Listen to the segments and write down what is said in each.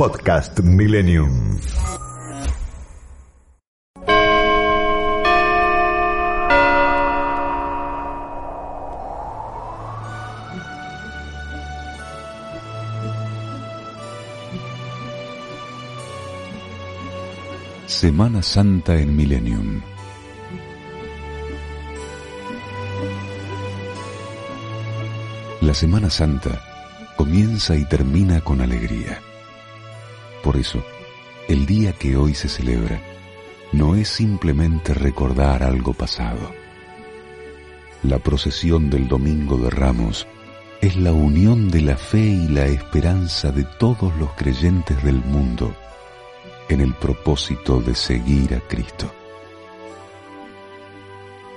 Podcast Millennium. Semana Santa en Millennium. La Semana Santa comienza y termina con alegría. Por eso, el día que hoy se celebra no es simplemente recordar algo pasado. La procesión del Domingo de Ramos es la unión de la fe y la esperanza de todos los creyentes del mundo en el propósito de seguir a Cristo.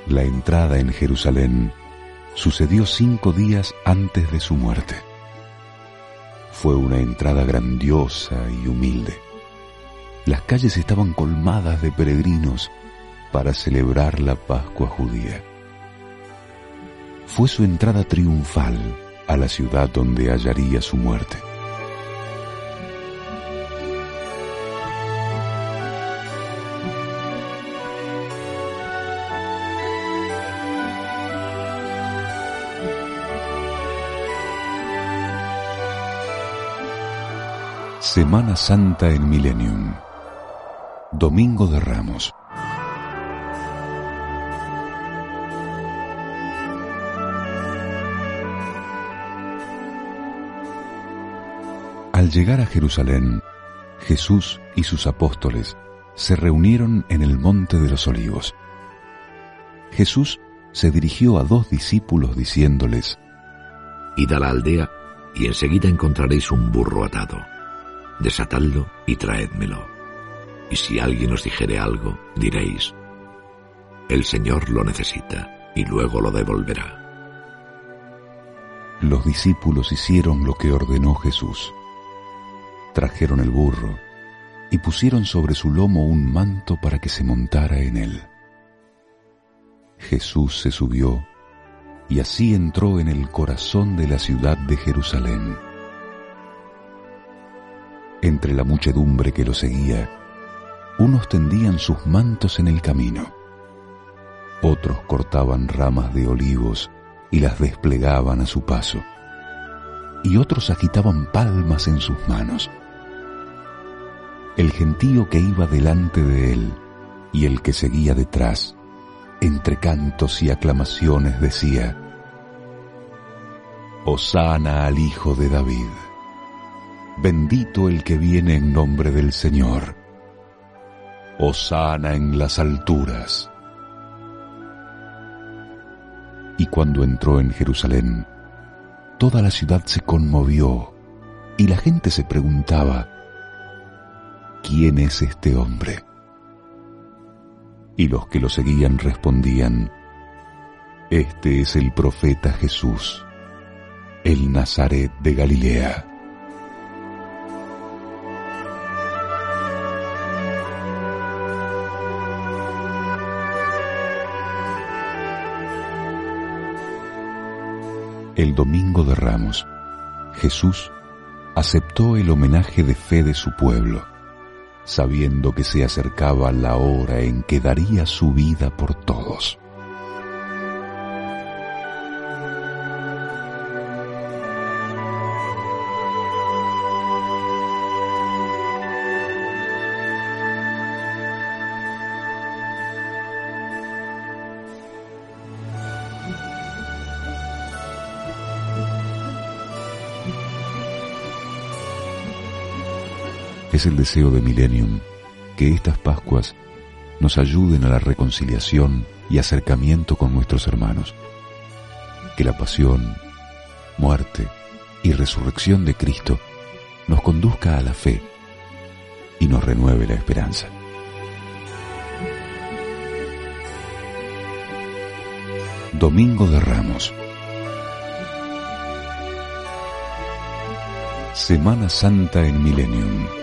La entrada en Jerusalén sucedió cinco días antes de su muerte. Fue una entrada grandiosa y humilde. Las calles estaban colmadas de peregrinos para celebrar la Pascua judía. Fue su entrada triunfal a la ciudad donde hallaría su muerte. Semana Santa en Millennium. Domingo de Ramos. Al llegar a Jerusalén, Jesús y sus apóstoles se reunieron en el Monte de los Olivos. Jesús se dirigió a dos discípulos diciéndoles, Id a la aldea y enseguida encontraréis un burro atado desatadlo y traédmelo. Y si alguien os dijere algo, diréis, el Señor lo necesita y luego lo devolverá. Los discípulos hicieron lo que ordenó Jesús. Trajeron el burro y pusieron sobre su lomo un manto para que se montara en él. Jesús se subió y así entró en el corazón de la ciudad de Jerusalén entre la muchedumbre que lo seguía, unos tendían sus mantos en el camino, otros cortaban ramas de olivos y las desplegaban a su paso, y otros agitaban palmas en sus manos. El gentío que iba delante de él y el que seguía detrás, entre cantos y aclamaciones decía, Osana al Hijo de David bendito el que viene en nombre del Señor. Osana en las alturas. Y cuando entró en Jerusalén, toda la ciudad se conmovió y la gente se preguntaba, ¿quién es este hombre? Y los que lo seguían respondían, Este es el profeta Jesús, el Nazaret de Galilea. El domingo de Ramos, Jesús aceptó el homenaje de fe de su pueblo, sabiendo que se acercaba la hora en que daría su vida por todos. Es el deseo de Millennium que estas Pascuas nos ayuden a la reconciliación y acercamiento con nuestros hermanos. Que la pasión, muerte y resurrección de Cristo nos conduzca a la fe y nos renueve la esperanza. Domingo de Ramos. Semana Santa en Millennium.